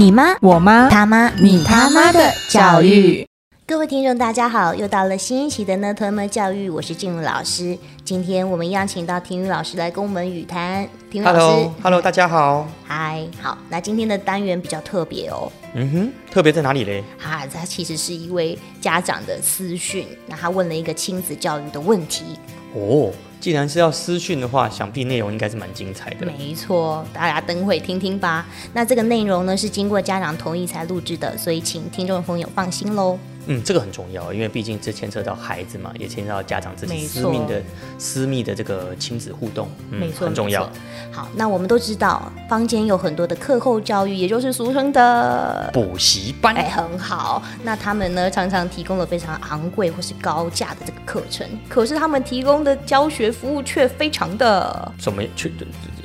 你妈、我妈、他妈、你他妈的教育。各位听众，大家好，又到了新一期的呢特么教育，我是静茹老师。今天我们邀请到婷宇老师来跟我们语谈。婷宇老师 Hello，Hello，大家好。嗨，好，那今天的单元比较特别哦。嗯哼，特别在哪里嘞？哈，他其实是一位家长的私讯，那他问了一个亲子教育的问题。哦，既然是要私讯的话，想必内容应该是蛮精彩的。没错，大家等会听听吧。那这个内容呢是经过家长同意才录制的，所以请听众朋友放心喽。嗯，这个很重要，因为毕竟这牵涉到孩子嘛，也牵涉到家长自己私密的私密的这个亲子互动，嗯没错，很重要。好，那我们都知道，坊间有很多的课后教育，也就是俗称的。补习班，哎，很好。那他们呢，常常提供了非常昂贵或是高价的这个课程，可是他们提供的教学服务却非常的什么去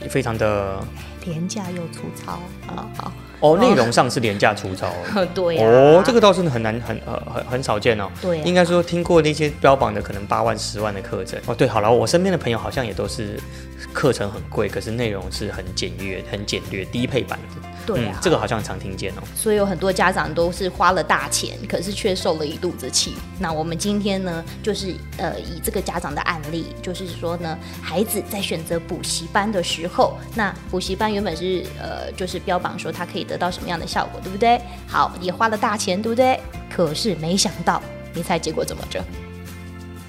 非常的廉价又粗糙啊！好，哦，内容上是廉价粗糙。对呀、哦，这个倒是很难很呃很很少见哦。对啊应该说听过那些标榜的可能八万十万的课程哦。对，好了，我身边的朋友好像也都是课程很贵，可是内容是很简约、很简略、低配版的。对啊嗯，这个好像常听见哦。所以有很多家长都是花了大钱，可是却受了一肚子气。那我们今天呢，就是呃以这个家长的案例，就是说呢，孩子在选择补习班的时候，那补习班原本是呃就是标榜说他可以得到什么样的效果，对不对？好，也花了大钱，对不对？可是没想到，你猜结果怎么着？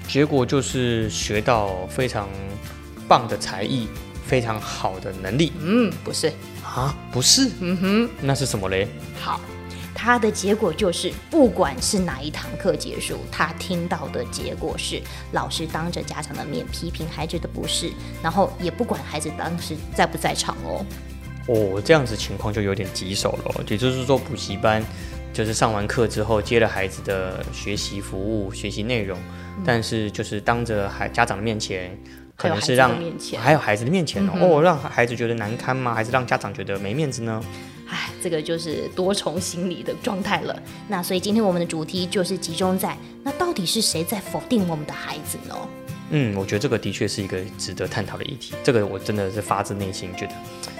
结果就是学到非常棒的才艺，非常好的能力嗯，不是，啊？不是？嗯哼，那是什么嘞？好。他的结果就是，不管是哪一堂课结束，他听到的结果是老师当着家长的面批评孩子的不是，然后也不管孩子当时在不在场哦。哦，这样子情况就有点棘手了哦。也就是说，补习班就是上完课之后接了孩子的学习服务、学习内容，但是就是当着孩家长的面前，可能是让还有孩子的面前还有孩子的面前哦，嗯哦，让孩子觉得难堪吗？还是让家长觉得没面子呢？唉，这个就是多重心理的状态了。那所以今天我们的主题就是集中在那到底是谁在否定我们的孩子呢？嗯，我觉得这个的确是一个值得探讨的议题。这个我真的是发自内心觉得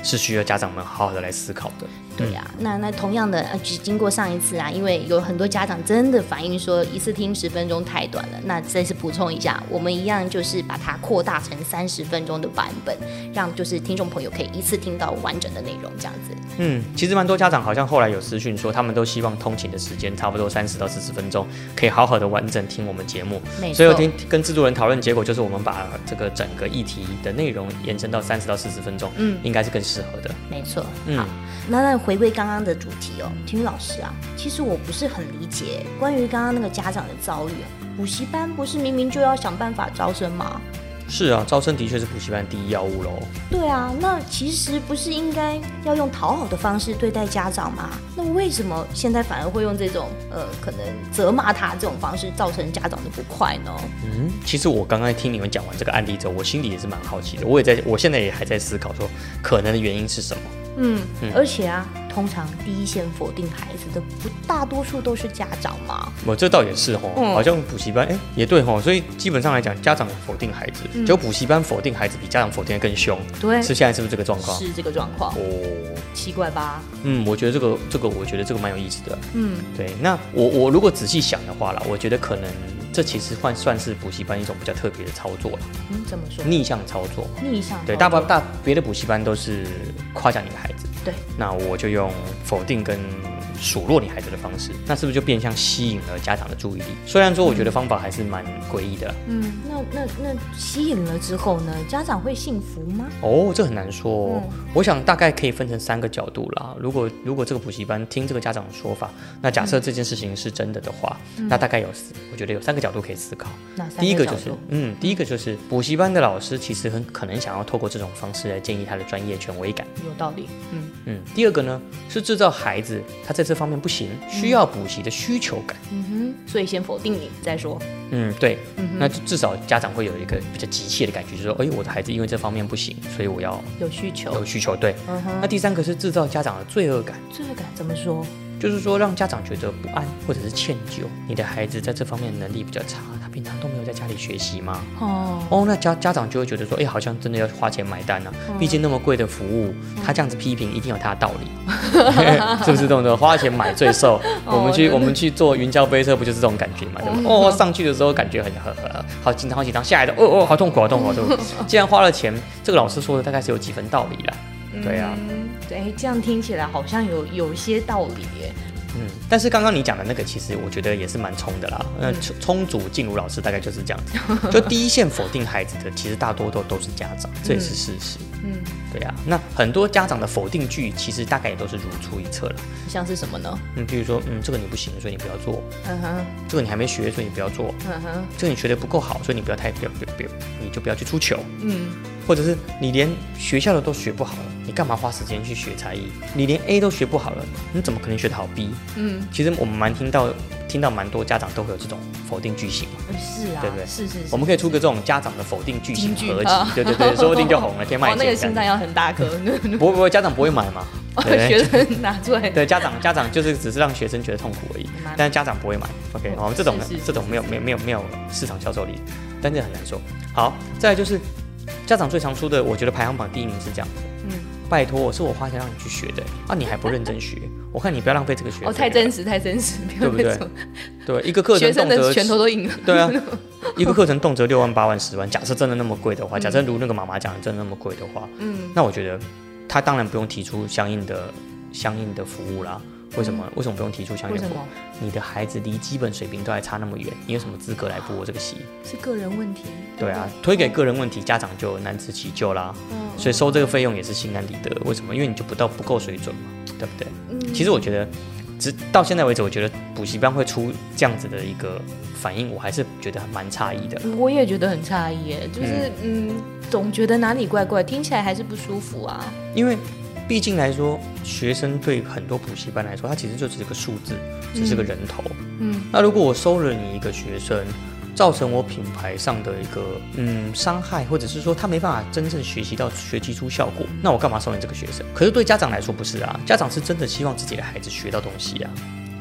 是需要家长们好好的来思考的。对呀、那那同样的，呃，只经过上一次啊，因为有很多家长真的反映说一次听十分钟太短了，那再次补充一下，我们一样就是把它扩大成三十分钟的版本，让就是听众朋友可以一次听到完整的内容，这样子。嗯，其实蛮多家长好像后来有私讯说，他们都希望通勤的时间差不多三十到四十分钟，可以好好的完整听我们节目。没错所以我听跟制作人讨论，结果就是我们把这个整个议题的内容延伸到三十到四十分钟，嗯应该是更适合的。没错。嗯好，那那回归刚刚的主题哦，体育老师啊，其实我不是很理解关于刚刚那个家长的遭遇啊，补习班不是明明就要想办法招生吗？是啊，招生的确是补习班第一要务喽。对啊，那其实不是应该要用讨好的方式对待家长吗？那为什么现在反而会用这种呃可能责骂他这种方式，造成家长的不快呢？嗯，其实我刚刚听你们讲完这个案例之后，我心里也是蛮好奇的，我也在，我现在也还在思考说可能的原因是什么。嗯，嗯而且啊，通常第一线否定孩子的不大多数都是家长嘛。我这倒也是哦，嗯。好像补习班，哎、也对哦，所以基本上来讲，家长否定孩子，嗯。就补习班否定孩子比家长否定的更凶，对，是现在是不是这个状况？是这个状况，哦，奇怪吧？嗯，我觉得这个这个，我觉得这个蛮有意思的。嗯，对，那我我如果仔细想的话啦，我觉得可能这其实换算是补习班一种比较特别的操作了，嗯，怎么说？逆向操作。逆向对，大部大别的补习班都是夸奖你的孩子，对，那我就用否定跟数落你孩子的方式，那是不是就变相吸引了家长的注意力？虽然说我觉得方法还是蛮诡异的，嗯，那那那吸引了之后呢？家长会幸福吗？哦，这很难说、哦。嗯我想大概可以分成三个角度啦。如果如果这个补习班听这个家长的说法，那假设这件事情是真的的话，那大概有四，我觉得有三个角度可以思考。那三第一个就是，嗯，第一个就是补习班的老师其实很可能想要透过这种方式来建立他的专业权威感。有道理。嗯嗯，第二个呢是制造孩子他在这方面不行，需要补习的需求感。嗯哼，所以先否定你再说。嗯，对，嗯，那就至少家长会有一个比较急切的感觉，就是说，哎，我的孩子因为这方面不行，所以我要有需求。有需求。对，嗯哼，那第三个是制造家长的罪恶感。罪恶感怎么说？就是说让家长觉得不安或者是歉疚。你的孩子在这方面能力比较差，他平常都没有在家里学习吗？哦，哦，那家家长就会觉得说，哎，好像真的要花钱买单呢、嗯毕竟那么贵的服务，他这样子批评一定有他的道理，是不是这种的？花钱买罪受。我们去哦我们去坐云霄飞车，不就是这种感觉嘛？对吧？哦，上去的时候感觉很很很好紧张，好紧张，下来的哦哦，好痛苦，好痛苦，好痛苦。既然花了钱，这个老师说的大概是有几分道理啦。对啊，嗯，对，这样听起来好像有有些道理耶。嗯，但是刚刚你讲的那个，其实我觉得也是蛮冲的啦。那充充足静茹老师大概就是这样子，就第一线否定孩子的，其实大多都都是家长，这也是事实。嗯，对啊，那很多家长的否定句，其实大概也都是如出一辙了。像是什么呢？嗯，比如说，嗯，这个你不行，所以你不要做；嗯哼，这个你还没学，所以你不要做；嗯哼，这个你学的不够好，所以你不要太不要不要不要，你就不要去出糗。嗯，或者是你连学校的都学不好了，你干嘛花时间去学才艺？你连 A 都学不好了，你怎么可能学得好 B？嗯，其实我们蛮听到听到蛮多家长都会有这种否定句型嘛，是啊，对不对是是是，我们可以出个这种家长的否定句型合集对对对，说不定就红了，天卖哦，那个心。脏要很大颗，不会不会，家长不会买嘛？对学生拿出来，对，家长家长就是只是让学生觉得痛苦而已，但是家长不会买。OK，我们这种这种没有没有没有没有市场销售力，但这很难说。好，再来就是家长最常说的，我觉得排行榜第一名是这样子。嗯，拜托，我是我花钱让你去学的啊，你还不认真学，我看你不要浪费这个学费。哦，太真实，太真实，对不对对，一个课学生的程动辄拳头都硬了。对啊，一个课程动辄六万、八万、十万。假设真的那么贵的嗯话，假设如那个妈妈讲的真的那么贵的话，嗯，那我觉得他当然不用提出相应的相应的服务啦。为什么？为什么不用提出相应为什的？你的孩子离基本水平都还差那么远，你有什么资格来补我这个习？是个人问题。对啊，推给个人问题，家长就难辞其咎啦。嗯所以收这个费用也是心安理得。为什么？因为你就不到不够水准嘛，对不对？嗯其实我觉得，直到现在为止，我觉得补习班会出这样子的一个反应，我还是觉得蛮诧异的。我也觉得很诧异耶，就是嗯总觉得哪里怪怪，听起来还是不舒服啊。因为毕竟来说，学生对很多补习班来说，它其实就只是个数字，只是个人头。嗯那如果我收了你一个学生，造成我品牌上的一个嗯伤害，或者是说他没办法真正学习到学习出效果，那我干嘛收你这个学生？可是对家长来说不是啊，家长是真的希望自己的孩子学到东西啊。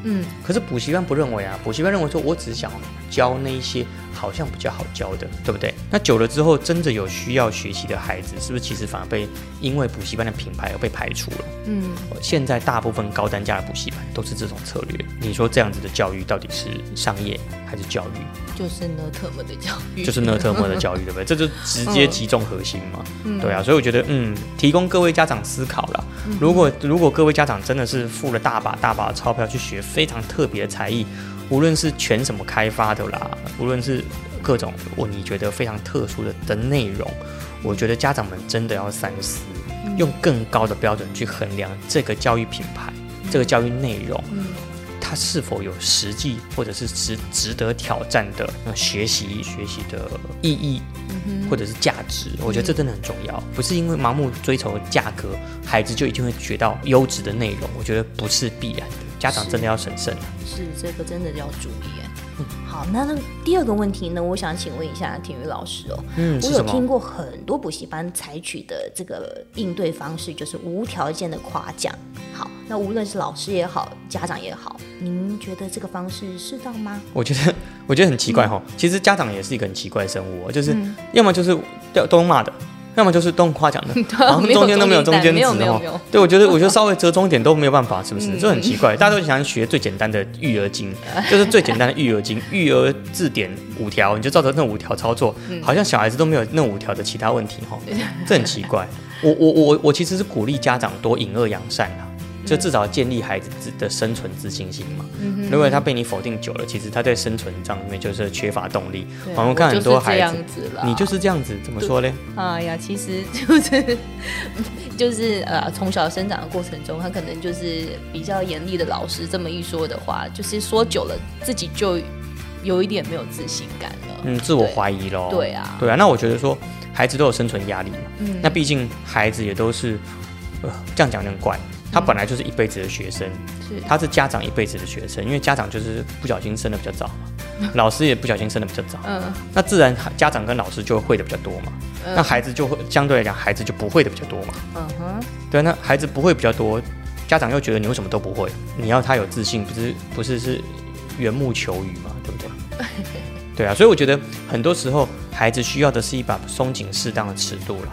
嗯可是补习班不认为啊，补习班认为说我只是想教那一些好像比较好教的，对不对？那久了之后，真的有需要学习的孩子，是不是其实反而被因为补习班的品牌而被排除了？嗯，现在大部分高单价的补习班都是这种策略。你说这样子的教育到底是商业还是教育？就是呢特么的教育，就是呢特么的教育，对不对？这就直接击中核心嘛。嗯对啊，所以我觉得，嗯，提供各位家长思考啦。如果如果各位家长真的是付了大把大把的钞票去学非常特别的才艺，无论是全什么开发的啦，无论是各种我你觉得非常特殊的的内容，我觉得家长们真的要三思，用更高的标准去衡量这个教育品牌、这个教育内容。嗯它是否有实际或者是值值得挑战的呃学习学习的意义，或者是价值？我觉得这真的很重要，不是因为盲目追求价格，孩子就一定会学到优质的内容。我觉得不是必然的，家长真的要审慎。是这个真的要注意耶。好，那那第二个问题呢？我想请问一下体育老师哦，嗯，我有？听过很多补习班采取的这个应对方式，就是无条件的夸奖。好，那无论是老师也好，家长也好，您觉得这个方式适当吗？我觉得 我觉得很奇怪哈。其实家长也是一个很奇怪的生物哦，就是嗯要么就是都都骂的。要么就是都夸奖的，然后中间都没有中间值哦。对，我觉得我觉得稍微折中一点都没有办法，是不是？嗯这很奇怪，大家都想学最简单的育儿经，就是最简单的育儿经，育儿字典五条，你就照着那五条操作，嗯好像小孩子都没有那五条的其他问题哈，这很奇怪。我我我我其实是鼓励家长多隐恶扬善啊。就至少建立孩子自的生存自信心嘛。嗯如果他被你否定久了，其实他在生存上面就是缺乏动力。对我们看很多孩子，子，你就是这样子，怎么说嘞？哎呀，其实就是 就是呃，从小生长的过程中，他可能就是比较严厉的老师这么一说的话，就是说久了自己就有一点没有自信感了。嗯，自我怀疑咯。对啊对啊。那我觉得说，孩子都有生存压力嘛。嗯那毕竟孩子也都是，呃，这样讲有点怪。他本来就是一辈子的学生，是他是家长一辈子的学生，因为家长就是不小心生的比较早嘛，老师也不小心生的比较早，嗯那自然家长跟老师就会会的比较多嘛，那孩子就会相对来讲孩子就不会的比较多嘛，嗯哼，对，那孩子不会比较多，家长又觉得你为什么都不会？你要他有自信，不是不是是缘木求鱼嘛，对不对？对啊，所以我觉得很多时候孩子需要的是一把松紧适当的尺度了。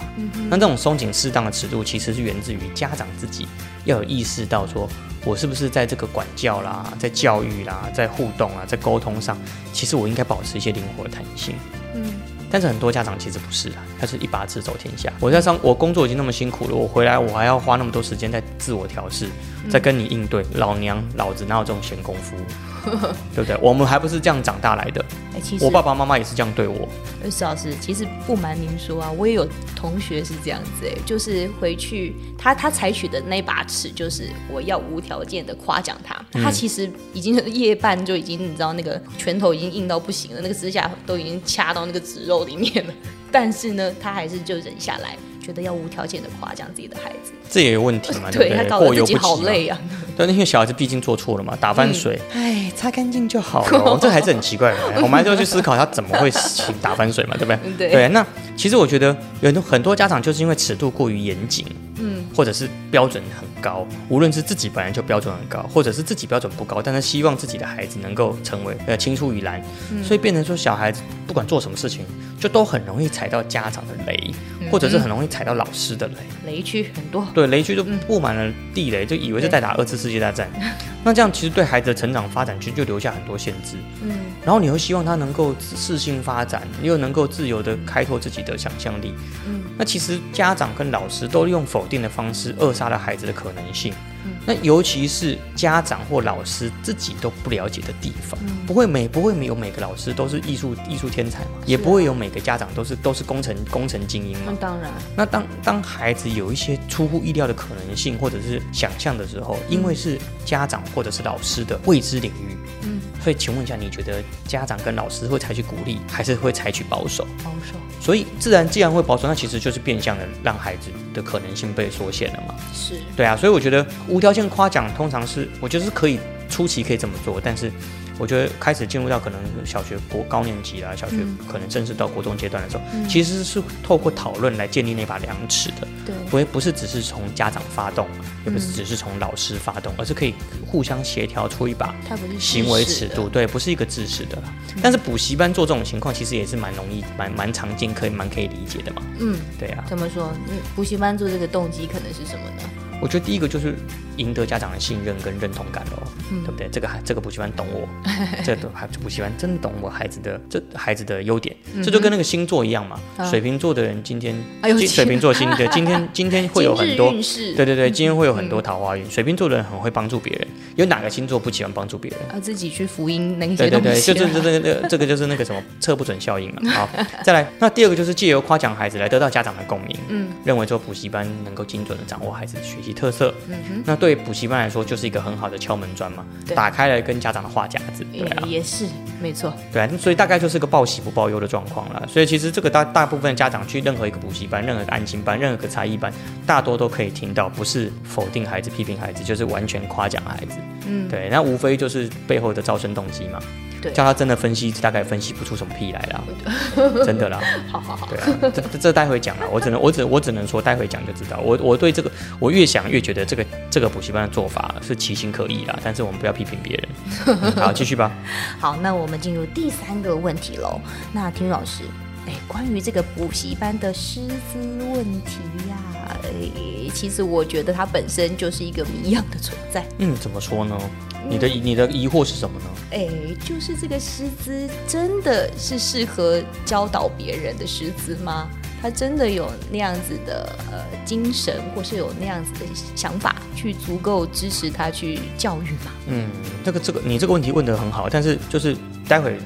那这种松紧适当的尺度，其实是源自于家长自己要有意识到，说我是不是在这个管教啦、在教育啦、在互动啊、在沟通上，其实我应该保持一些灵活弹性。嗯，但是很多家长其实不是啊，他是一把尺走天下。我在上，我工作已经那么辛苦了，我回来我还要花那么多时间在自我调试，在跟你应对。老娘老子哪有这种闲工夫？对不对？我们还不是这样长大来的。哎，其实我爸爸妈妈也是这样对我。呃，石老师，其实不瞒您说啊，我也有同学是这样子，哎，就是回去他他采取的那把尺，就是我要无条件的夸奖他。他其实已经夜半就已经，你知道那个拳头已经硬到不行了，那个指甲都已经掐到那个指肉里面了，但是呢，他还是就忍下来。觉得要无条件的夸奖自己的孩子，这也有问题嘛？对对？他搞得自己好累啊。对，那些小孩子毕竟做错了嘛，打翻水，哎，擦干净就好了。这还是很奇怪的。我们还是要去思考他怎么会打翻水嘛，对不对？对。那其实我觉得有很多很多家长就是因为尺度过于严谨，嗯，或者是标准很高，无论是自己本来就标准很高，或者是自己标准不高，但是希望自己的孩子能够成为呃青出于蓝，所以变成说小孩子不管做什么事情，就都很容易踩到家长的雷。或者是很容易踩到老师的雷，雷区很多，对，雷区就布满了地雷，就以为是在打二次世界大战。那这样其实对孩子的成长发展，其实就留下很多限制。嗯，然后你又希望他能够适性发展，又能够自由的开拓自己的想象力。嗯，那其实家长跟老师都用否定的方式扼杀了孩子的可能性。那尤其是家长或老师自己都不了解的地方，不会每不会没有每个老师都是艺术艺术天才嘛，也不会有每个家长都是都是工程工程精英嘛。那当然。那当当孩子有一些出乎意料的可能性或者是想象的时候，因为是家长或者是老师的未知领域，嗯，所以请问一下，你觉得家长跟老师会采取鼓励，还是会采取保守？保守。所以自然既然会保守，那其实就是变相的让孩子的可能性被缩限了嘛。是。对啊，所以我觉得无条件夸奖通常是，我觉得是可以初期可以这么做，但是我觉得开始进入到可能小学国高年级啦，小学可能正式到国中阶段的时候，其实是透过讨论来建立那把量尺的。对，不会不是只是从家长发动，也不是只是从老师发动，而是可以互相协调出一把行为尺度。对，不是一个知识的。但是补习班做这种情况，其实也是蛮容易、蛮蛮常见，可以蛮可以理解的嘛。嗯，对啊。怎么说？嗯，补习班做这个动机可能是什么呢？我觉得第一个就是赢得家长的信任跟认同感喽，对不对？这个孩这个补习班懂我，这个孩补习班真懂我孩子的这孩子的优点，这就跟那个星座一样嘛。水瓶座的人今天，水瓶座星对，今天 今天会有很多，对对对，今天会有很多桃花运。水瓶座的人很会帮助别人，有哪个星座不喜欢帮助别人？啊，自己去福音那些对对对，就这这这个这个就是那个什么 测不准效应嘛。好，再来，那第二个就是借由夸奖孩子来得到家长的共鸣，嗯，认为说补习班能够精准的掌握孩子的学习。特色，嗯哼，那对补习班来说就是一个很好的敲门砖嘛，打开了跟家长的话匣子，对啊，也是没错，对啊，所以大概就是个报喜不报忧的状况了。所以其实这个大大部分家长去任何一个补习班、任何一个安心班、任何一个才艺班，大多都可以听到，不是否定孩子、批评孩子，就是完全夸奖孩子，嗯，对，那无非就是背后的招生动机嘛。叫他真的分析，大概分析不出什么屁来啦，真的啦。好好好，对啊，这这待会讲了，我只能我只我只能说待会讲就知道。我我对这个我越想越觉得这个这个补习班的做法是其心可疑啦，但是我们不要批评别人。好，继续吧。好，那我们进入第三个问题喽。那听老师，哎，关于这个补习班的师资问题呀，哎，其实我觉得它本身就是一个谜样的存在。嗯，怎么说呢？你的你的疑惑是什么呢？哎，就是这个师资真的是适合教导别人的师资吗？他真的有那样子的呃精神，或是有那样子的想法，去足够支持他去教育吗？嗯，这个这个你这个问题问得很好，但是就是待会。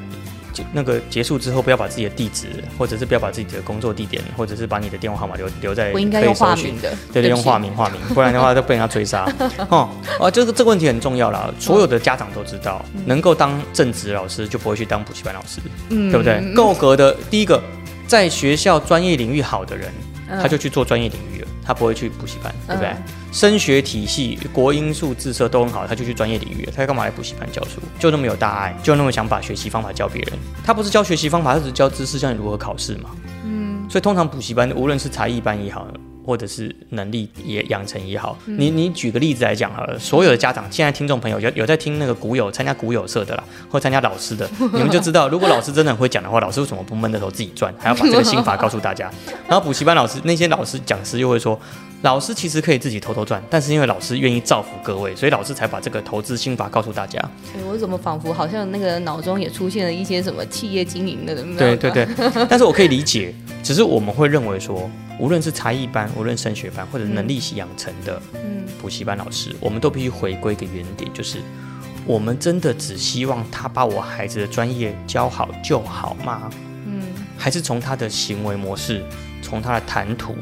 那个结束之后，不要把自己的地址，或者是不要把自己的工作地点，或者是把你的电话号码留留在我应该用化名的，对对，用化名化名，不然的话都被人家追杀。哦啊，这个这个问题很重要啦，所有的家长都知道，能够当正职老师就不会去当补习班老师，对不对？够格的第一个，在学校专业领域好的人，他就去做专业领域了，他不会去补习班，对不对？升学体系、国英数自设都很好，他就去专业领域了。他干嘛来补习班教书？就那么有大爱，就那么想把学习方法教别人。他不是教学习方法，他只是教知识，教你如何考试嘛。嗯。所以通常补习班，无论是才艺班也好，或者是能力也养成也好。你你举个例子来讲好了，所有的家长现在听众朋友有有在听那个股友参加股友社的啦，或参加老师的，你们就知道，如果老师真的很会讲的话，老师为什么不闷着头自己赚，还要把这个心法告诉大家？然后补习班老师那些老师讲师又会说。老师其实可以自己偷偷赚，但是因为老师愿意造福各位，所以老师才把这个投资心法告诉大家。哎我怎么仿佛好像那个脑中也出现了一些什么企业经营的？对对对，但是我可以理解，只是我们会认为说，无论是才艺班，无论升学班，或者能力养成的嗯补习班老师，我们都必须回归一个原点，就是我们真的只希望他把我孩子的专业教好就好吗？嗯还是从他的行为模式，从他的谈吐，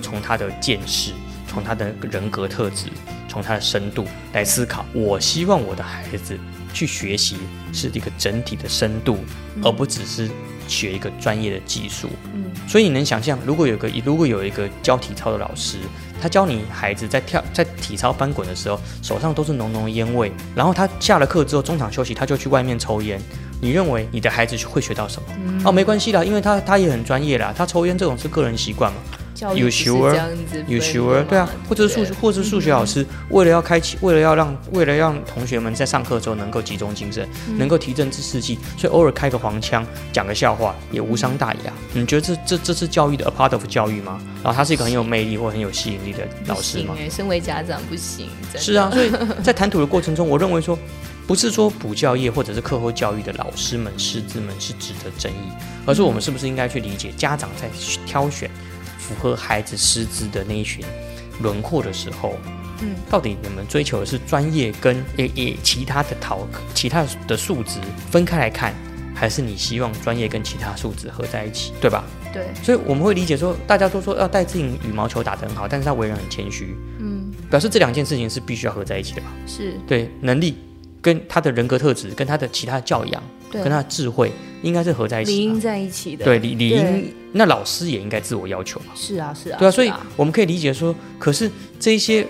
从他的见识，从他的人格特质，从他的深度来思考。我希望我的孩子去学习是一个整体的深度，而不只是学一个专业的技术。嗯所以你能想象，如果有个如果有一个教体操的老师，他教你孩子在跳在体操翻滚的时候，手上都是浓浓的烟味，然后他下了课之后中场休息，他就去外面抽烟。你认为你的孩子会学到什么？哦，没关系啦，因为他他也很专业啦，他抽烟这种是个人习惯嘛。教 You sure？这样子 You sure？对啊，或者是数学，或者是数学老师，为了要开启，为了要让，为了让同学们在上课的时候能够集中精神，能够提振知士气，所以偶尔开个黄腔，讲个笑话也无伤大雅。你觉得这这这是教育的 a part of 教育吗？然后他是一个很有魅力或很有吸引力的老师吗？身为家长不行，是啊，所以 在谈吐的过程中，我认为说，不是说补教业或者是课后教育的老师们、师资们是值得争议，而是我们是不是应该去理解家长在挑选符合孩子师资的那一群轮廓的时候，嗯，到底你们追求的是专业跟也也其他的讨其他的素质分开来看，还是你希望专业跟其他素质合在一起，对吧？对，所以我们会理解说，大家都说要戴志颖羽毛球打得很好，但是他为人很谦虚，嗯表示这两件事情是必须要合在一起的吧？是，对，能力跟他的人格特质，跟他的其他的教养，跟他的智慧，应该是合在一起的。应在一起的，对，理理应，那老师也应该自我要求嘛。是啊是啊，对啊，所以我们可以理解说，可是这些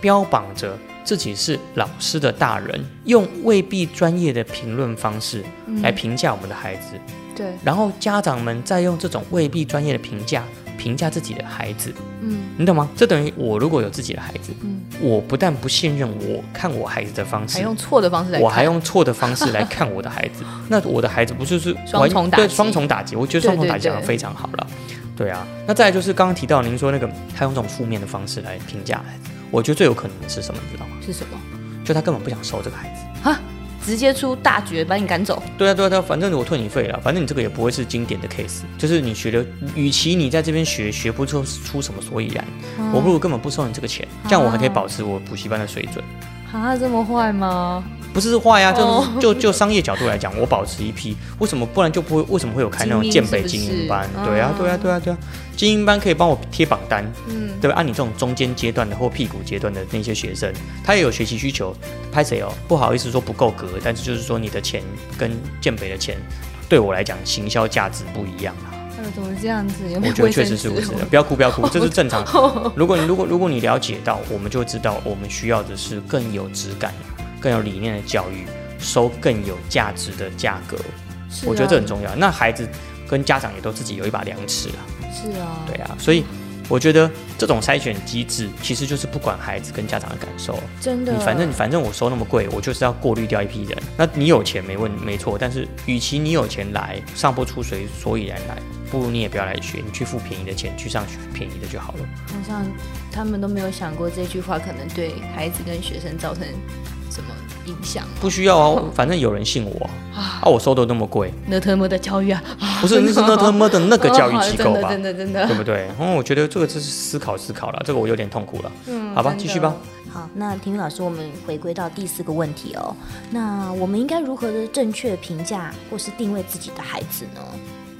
标榜着自己是老师的大人，用未必专业的评论方式来评价我们的孩子，对，然后家长们再用这种未必专业的评价评价自己的孩子，嗯你懂吗？这等于我如果有自己的孩子，嗯，我不但不信任我看我孩子的方式还，用错的方式来看，我还用错的方式来看我的孩子，那我的孩子不就是双重对双重打击？我觉得双重打击讲得非常好了。对啊，那再来就是刚刚提到您说那个他用这种负面的方式来评价孩子，我觉得最有可能的是什么，你知道吗？是什么就他根本不想收这个孩子。啊？直接出大绝把你赶走，对啊，对啊，对啊，反正我退你费了，反正你这个也不会是经典的 case，就是你学的，与其你在这边学学不出出什么所以然，我不如根本不收你这个钱，这样我还可以保持我补习班的水准。啊，这么坏吗？不是坏呀、哦就就就商业角度来讲，我保持一批，为什么不然就不会？为什么会有开那种建北精英班？嗯对啊，对啊，对啊，对啊，精英班可以帮我贴榜单，嗯，对吧？按你这种中间阶段的或屁股阶段的那些学生，他也有学习需求，拍谁哦？不好意思说不够格，但是就是说你的钱跟建北的钱，对我来讲行销价值不一样啊。呃，怎么这样子？有没有我觉得确实是如此的，不要哭，不要哭，这是正常。如果你如果如果你了解到，我们就会知道，我们需要的是更有质感、更有理念的教育，收更有价值的价格。是我觉得这很啊重要。那孩子跟家长也都自己有一把量尺啊，是啊，对啊，所以我觉得这种筛选机制其实就是不管孩子跟家长的感受，真的，你反正反正我收那么贵，我就是要过滤掉一批人。那你有钱没问没错，但是与其你有钱来上不出水所以然来，不如你也不要来学，你去付便宜的钱去上便宜的就好了。好像他们都没有想过这句话可能对孩子跟学生造成什么影响。不需要啊，反正有人信我啊，啊我收的那么贵，那特么的教育啊，不是那是那他妈的那个教育机构吧？真的真的，对不对？嗯，我觉得这个就是思考思考了，这个我有点痛苦了。嗯好吧，继续吧。好，那体育老师，我们回归到第四个问题哦。那我们应该如何的正确评价或是定位自己的孩子呢？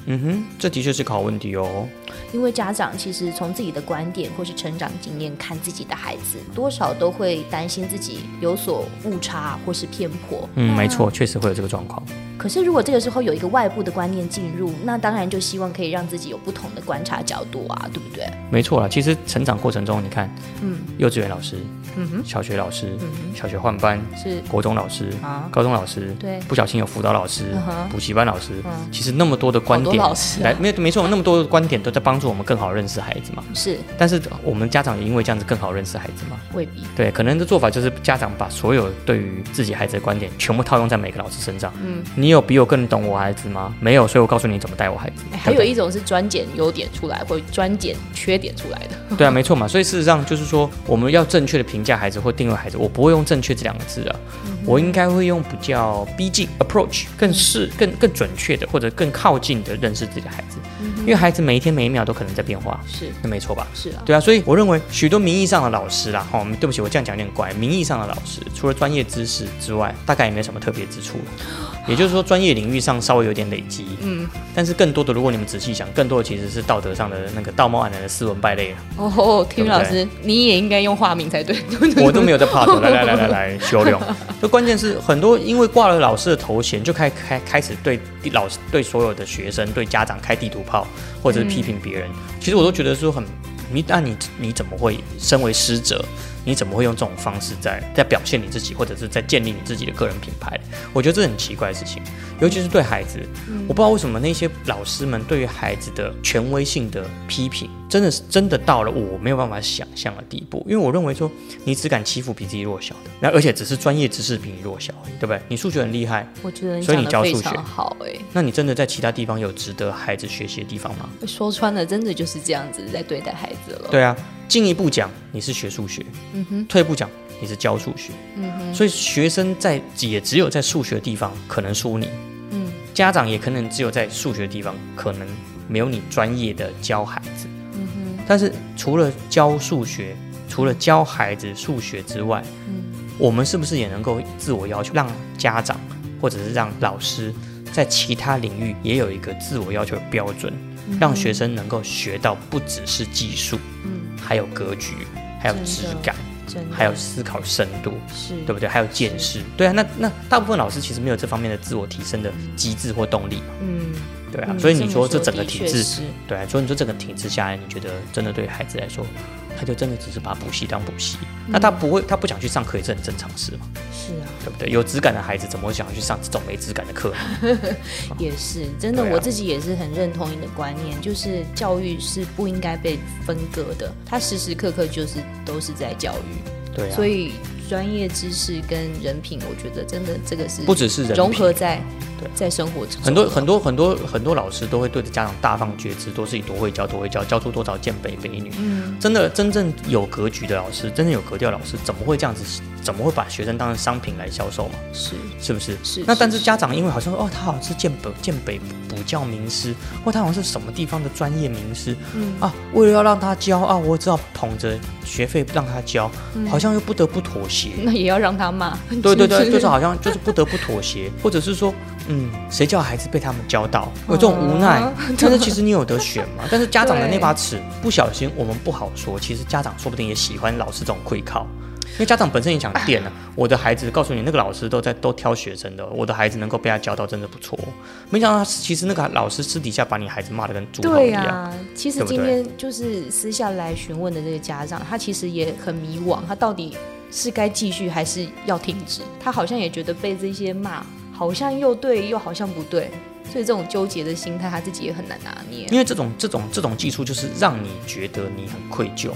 嗯哼，这的确是个好问题哦。因为家长其实从自己的观点或是成长经验看自己的孩子，多少都会担心自己有所误差或是偏颇。嗯，没错，。确实会有这个状况。可可是如果这个时候有一个外部的观念进入，那当然就希望可以让自己有不同的观察角度啊，对不对？没错啦，其实成长过程中，你看，嗯幼稚园老师、嗯哼，小学老师、嗯哼，小学换班、是国中老师、啊，高中老师，对，不小心有辅导老师嗯、补习班老师，嗯，其实那么多的观点老师没没错，那么多的观点都在帮助我们更好认识孩子嘛。是但是我们家长也因为这样子更好认识孩子嘛？未必，对，可能的做法就是家长把所有对于自己孩子的观点全部套用在每个老师身上。嗯，你有比我更懂我孩子吗？没有，所以我告诉你怎么带我孩子。哎还有一种是专捡优点出来，或专捡缺点出来的，对 对啊，没错嘛。所以事实上就是说，我们要正确的评价孩子或定位孩子，我不会用正确这两个字啊，我应该会用比较逼近 approach 更是更更准确的或者更靠近的认识自己的孩子，因为孩子每一天每一秒都可能在变化，是那没错吧？是啊，对啊，所以我认为许多名义上的老师啦，哈、对不起，我这样讲有点怪。名义上的老师，除了专业知识之外，大概也没什么特别之处。也就是说，专业领域上稍微有点累积，嗯，但是更多的，如果你们仔细想，更多的其实是道德上的那个道貌岸然的斯文败类了。哦，体育老师，你也应该用化名才对，我都没有在怕的，来来来来来修炼。就关键是很多因为挂了老师的头衔，就开开开始对老师、对所有的学生、对家长开地图炮，或者是批评别人。其实我都觉得说很，你那你你怎么会身为师者？你怎么会用这种方式在在表现你自己，或者是在建立你自己的个人品牌？我觉得这很奇怪的事情，尤其是对孩子。我不知道为什么那些老师们对于孩子的权威性的批评，真的是真的到了我没有办法想象的地步。因为我认为说，你只敢欺负比自己弱小的，那而且只是专业知识比你弱小对不对？你数学很厉害，我觉得所以你教数学好哎、那你真的在其他地方有值得孩子学习的地方吗？说穿了，真的就是这样子在对待孩子了。对啊，进一步讲，你是学数学；嗯哼，退一步讲，你是教数学。嗯哼，所以学生在也只有在数学的地方可能输你，嗯家长也可能只有在数学的地方可能没有你专业的教孩子。嗯哼，但是除了教数学，除了教孩子数学之外，嗯我们是不是也能够自我要求，让家长或者是让老师在其他领域也有一个自我要求的标准，让学生能够学到不只是技术，嗯，还有格局，还有质感，还有思考深度。是。对不对？还有见识，对啊，那那大部分老师其实没有这方面的自我提升的机制或动力嘛，嗯，对啊，嗯所以你说这整个体制，对啊，所以你说整个体制下来，你觉得真的对孩子来说，他就真的只是把补习当补习，那他不会，他不想去上课也是很正常事嘛，是啊，对不对？有质感的孩子怎么会想要去上这种没质感的课呢？也是真的，啊。我自己也是很认同你的观念，就是教育是不应该被分割的，他时时刻刻就是都是在教育，对啊，所以专业知识跟人品，我觉得真的这个是不只是人融合在对在生活之中，很多很多很多很多老师都会对着家长大放厥词，多自己多会教多会教，教出多少健北北女。嗯，真的真正有格局的老师，真正有格调的老师，怎么会这样子？怎么会把学生当成商品来销售嘛？是是不是？是那但是是家长因为好像说哦，他好像是建北建北补教名师，或他好像是什么地方的专业名师嗯啊，为了要让他教啊，我只好捧着学费让他教，嗯好像又不得不妥协。那也要让他骂，对对 对，就是好像就是不得不妥协，或者是说，嗯，谁叫孩子被他们教到，有这种无奈。哦但是其实你有得选嘛？但是家长的那把尺，不小心我们不好说。其实家长说不定也喜欢老师这种愧靠。因为家长本身也想垫呢、我的孩子告诉你，那个老师都在都挑学生的，我的孩子能够被他教到真的不错。没想到他其实那个老师私底下把你孩子骂的跟猪头一样。其实今天就是私下来询问的这个家长，他其实也很迷惘，他到底是该继续还是要停止？他好像也觉得被这些骂，好像又对又好像不对，所以这种纠结的心态，他自己也很难拿捏。因为这种这种这种技术就是让你觉得你很愧疚，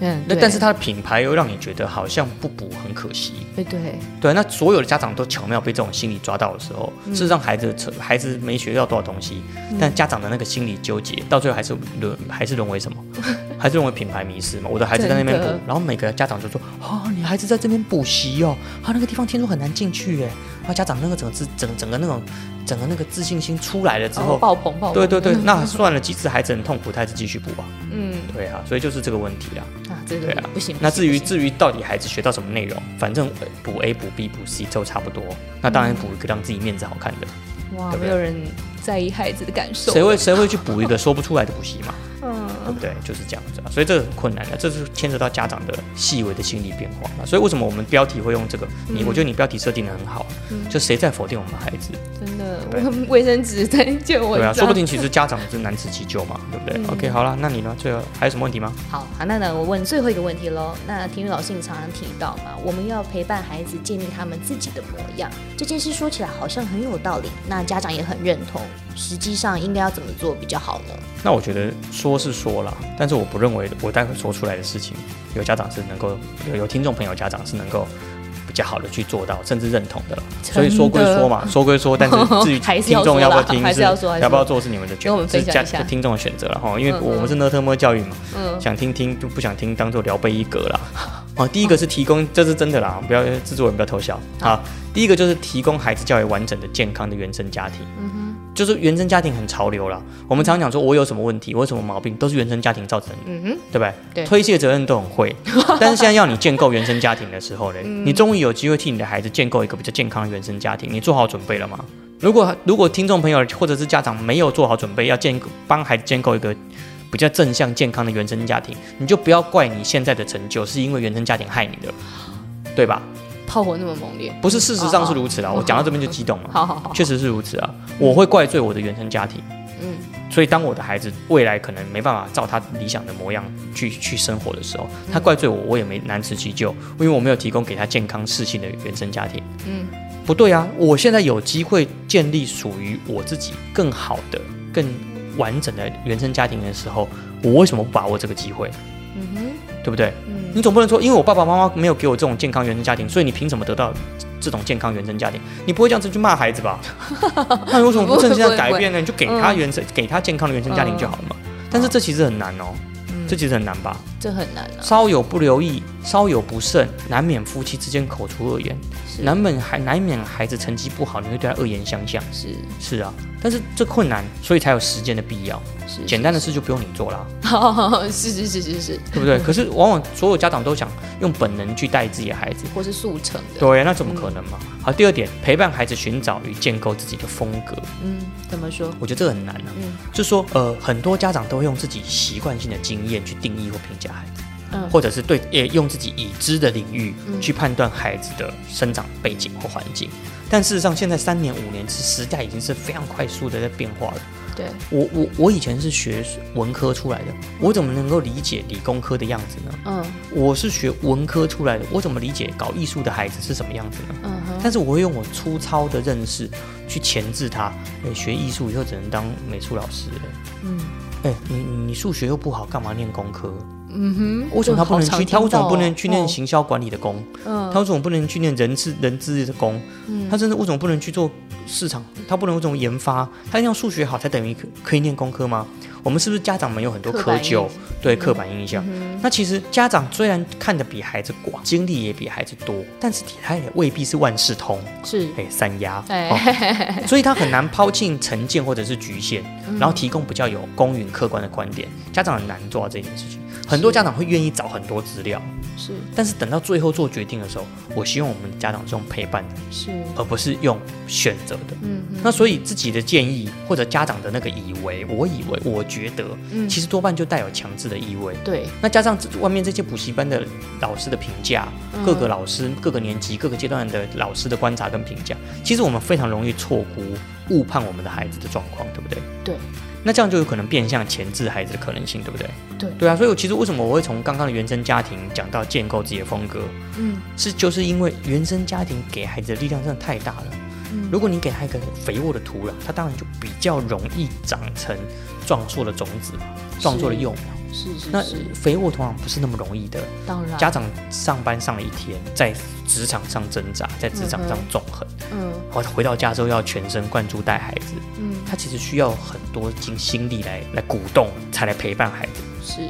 嗯，那但是它的品牌又让你觉得好像不补很可惜。对对，对，那所有的家长都巧妙被这种心理抓到的时候，嗯事实上孩子孩子没学到多少东西，但家长的那个心理纠结，到最后还是沦还是沦为什么？还是认为品牌迷失嘛？我的孩子在那边补，然后每个家长就说：“啊、你孩子在这边补习哦，啊，那个地方听说很难进去哎。”然后家长那个整个自整整个那种整个那个自信心出来了之后，爆棚爆棚，对对对，那算了，即使孩子很痛苦，他还是继续补吧。嗯对啊，所以就是这个问题啊。啊，这对啊个不行。那至于至于到底孩子学到什么内容，反正呃补 A 补 B 补 C 都差不多。那当然补一个让自己面子好看的，哇，对对没有人在意孩子的感受，谁会谁会去补一个说不出来的补习嘛？嗯，对不对？就是这样子啊，所以这个很困难的，这是牵扯到家长的细微的心理变化嘛。所以为什么我们标题会用这个？你我觉得你标题设定的很好，嗯就谁在否定我们孩子？真的，我卫生纸在救我。对啊，说不定其实家长是难辞其咎嘛，对不对？OK，好了，那你呢？最后还有什么问题吗？好，好，那呢，我问最后一个问题喽。那体育老师你常常提到嘛，我们要陪伴孩子建立他们自己的模样，这件事说起来好像很有道理，那家长也很认同。实际上应该要怎么做比较好呢？那我觉得说是说了，但是我不认为我待会说出来的事情，有家长是能够有有听众朋友家长是能够比较好的去做到，甚至认同的。所以说归说嘛，说归说，但是 至于听众要不要听，还是要说，要不要做是你们的决定，是家听众的选择了哈。因为我们是呢特么教育嘛，想听听就不想听，当做聊备一格了。哦，第一个是提供，这是真的啦，不要制作人不要偷笑好。第一个就是提供孩子较为完整的、健康的原生家庭。就是原生家庭很潮流了。我们常常讲说，我有什么问题，我有什么毛病，都是原生家庭造成的，嗯哼，对不对？对，推卸责任都很会。但是现在要你建构原生家庭的时候呢，你终于有机会替你的孩子建构一个比较健康的原生家庭，你做好准备了吗？如果如果听众朋友或者是家长没有做好准备，要建帮孩子建构一个比较正向健康的原生家庭，你就不要怪你现在的成就是因为原生家庭害你的，对吧？炮火那么猛烈，不是事实上是如此啦。我讲到这边就激动了。好好好，确实是如此啊。我会怪罪我的原生家庭。嗯，所以当我的孩子未来可能没办法照他理想的模样去去生活的时候，他怪罪我，我也没难辞其咎，因为我没有提供给他健康适性的原生家庭。嗯，不对啊，我现在有机会建立属于我自己更好的、更完整的原生家庭的时候，我为什么不把握这个机会？嗯哼，对不对？你总不能说，因为我爸爸妈妈没有给我这种健康原生家庭，所以你凭什么得到这种健康原生家庭？你不会这样子去骂孩子吧？那为什么不趁现在改变呢？你就给他原生，给他健康的原生家庭就好了嘛。但是这其实很难哦，这其实很难吧？这很难啊。稍有不留意，稍有不慎，难免夫妻之间口出恶言，难免还难免孩子成绩不好，你会对他恶言相向。是是啊。但是这困难，所以才有时间的必要。是简单的事就不用你做了。是是是是是，对不对？可是往往所有家长都想用本能去带自己的孩子，或是速成的。对，那怎么可能嘛？好，第二点，陪伴孩子寻找与建构自己的风格。嗯，怎么说？我觉得这个很难啊。嗯，就说呃，很多家长都会用自己习惯性的经验去定义或评价孩子，嗯，或者是对也用自己已知的领域去判断孩子的生长背景或环境。但事实上，现在三年五年，是时代已经是非常快速的在变化了。对我，我我以前是学文科出来的，我怎么能够理解理工科的样子呢？嗯，我是学文科出来的，我怎么理解搞艺术的孩子是什么样子呢？嗯哼。但是我会用我粗糙的认识去钳制他，哎，学艺术以后只能当美术老师。嗯，哎，你你数学又不好，干嘛念工科？嗯哼，为什么他不能去？他为什么不能去念行销管理的工？嗯，他为什么不能去念人资人资的工？嗯，他真的为什么不能去做市场？他不能为什么研发？他一定要数学好才等于可可以念工科吗？我们是不是家长们有很多窠臼？对刻板印象。那其实家长虽然看的比孩子广，经历也比孩子多，但是他也未必是万事通。是，哎，三压。所以他很难抛弃成见或者是局限，然后提供比较有公允客观的观点。家长很难做到这件事情。很多家长会愿意找很多资料，是，但是等到最后做决定的时候，我希望我们家长是用陪伴的，是，而不是用选择的。嗯，那所以自己的建议或者家长的那个以为，我以为，我觉得，嗯，其实多半就带有强制的意味。对，那加上外面这些补习班的老师的评价，各个老师、各个年级、各个阶段的老师的观察跟评价，其实我们非常容易错估、误判我们的孩子的状况，对不对？对。那这样就有可能变相前置孩子的可能性，对不对？对对啊，所以我其实为什么我会从刚刚的原生家庭讲到建构自己的风格，嗯，是就是因为原生家庭给孩子的力量真的太大了。嗯，如果你给他一个肥沃的土壤，他当然就比较容易长成壮硕的种子，壮硕的幼苗。是是，那肥沃土壤不是那么容易的。当然，家长上班上了一天，在职场上挣扎，在职场上纵横，嗯，后回到家之后要全神贯注带孩子，嗯，他其实需要很多精心力来来鼓动，才来陪伴孩子。是，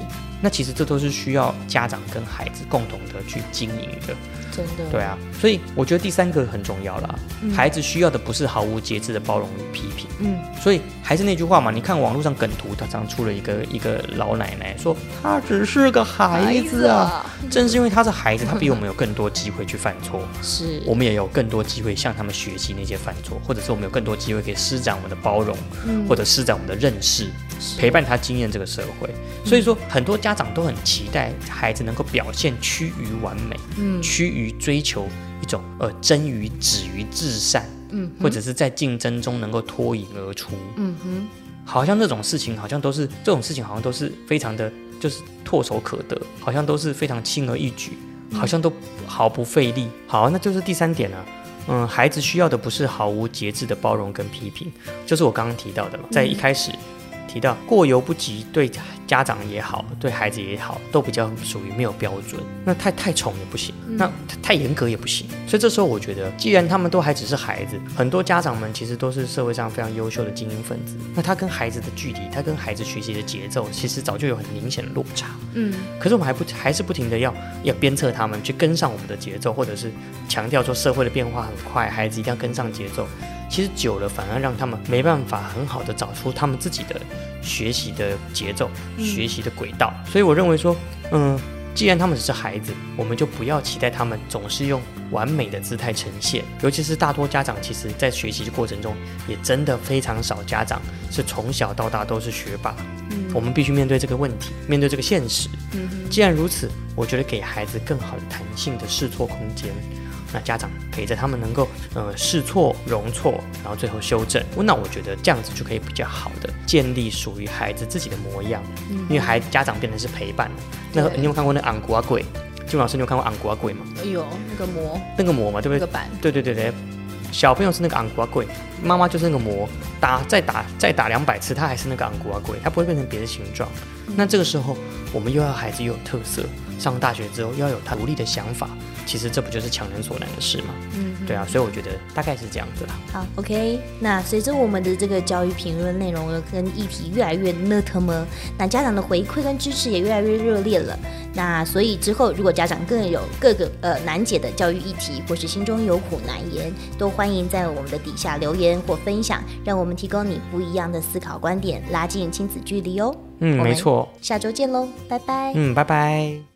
那其实这都是需要家长跟孩子共同的去经营的。真的，对啊，所以我觉得第三个很重要啦。嗯孩子需要的不是毫无节制的包容与批评。嗯，所以还是那句话嘛，你看网络上梗图，他常出了一个一个老奶奶说，他只是个孩子啊。正是因为他是孩子，他比我们有更多机会去犯错，是我们也有更多机会向他们学习那些犯错，或者是我们有更多机会可以施展我们的包容，嗯或者施展我们的认识，陪伴他经验这个社会。所以说，很多家长都很期待孩子能够表现趋于完美，嗯趋于追求一种呃真于止于至善，嗯或者是在竞争中能够脱颖而出。嗯哼，好像这种事情，好像都是这种事情，好像都是非常的，就是唾手可得，好像都是非常轻而易举，好像都毫不费力。好，那就是第三点啊。嗯，孩子需要的不是毫无节制的包容跟批评，就是我刚刚提到的嘛，在一开始提到过犹不及，对家长也好，对孩子也好，都比较属于没有标准。那太太宠也不行，那太太严格也不行。所以这时候我觉得，既然他们都还只是孩子，很多家长们其实都是社会上非常优秀的精英分子，那他跟孩子的距离，他跟孩子学习的节奏，其实早就有很明显的落差。嗯可是我们还不还是不停的要要鞭策他们去跟上我们的节奏，或者是强调说社会的变化很快，孩子一定要跟上节奏。其实久了反而让他们没办法很好的找出他们自己的学习的节奏、学习的轨道。所以我认为说，嗯，既然他们只是孩子，我们就不要期待他们总是用完美的姿态呈现。尤其是大多家长其实在学习的过程中，也真的非常少家长是从小到大都是学霸。我们必须面对这个问题，面对这个现实。嗯既然如此，我觉得给孩子更好的弹性的试错空间，那家长可以在他们能够呃试错、容错，然后最后修正。那我觉得这样子就可以比较好的建立属于孩子自己的模样，嗯因为孩家长变成是陪伴了。那你有没有看过那昂古阿贵？金老师，你有看过昂古阿贵吗？哎呦，那个膜那个膜嘛，对不对那个？板，对对对对，小朋友是那个昂古阿贵，妈妈就是那个魔，打再打再打两百次，它还是那个昂古阿贵，它不会变成别的形状。那这个时候，我们又要孩子又有特色，上大学之后又要有他独立的想法，其实这不就是强人所难的事吗？嗯对啊，所以我觉得大概是这样子啦。好，OK。那随着我们的这个教育评论内容跟议题越来越呢特么，那家长的回馈跟支持也越来越热烈了。那所以之后，如果家长更有各个呃难解的教育议题，或是心中有苦难言，都欢迎在我们的底下留言或分享，让我们提供你不一样的思考观点，拉近亲子距离哦。嗯，没错。下周见喽，拜拜。嗯，拜拜。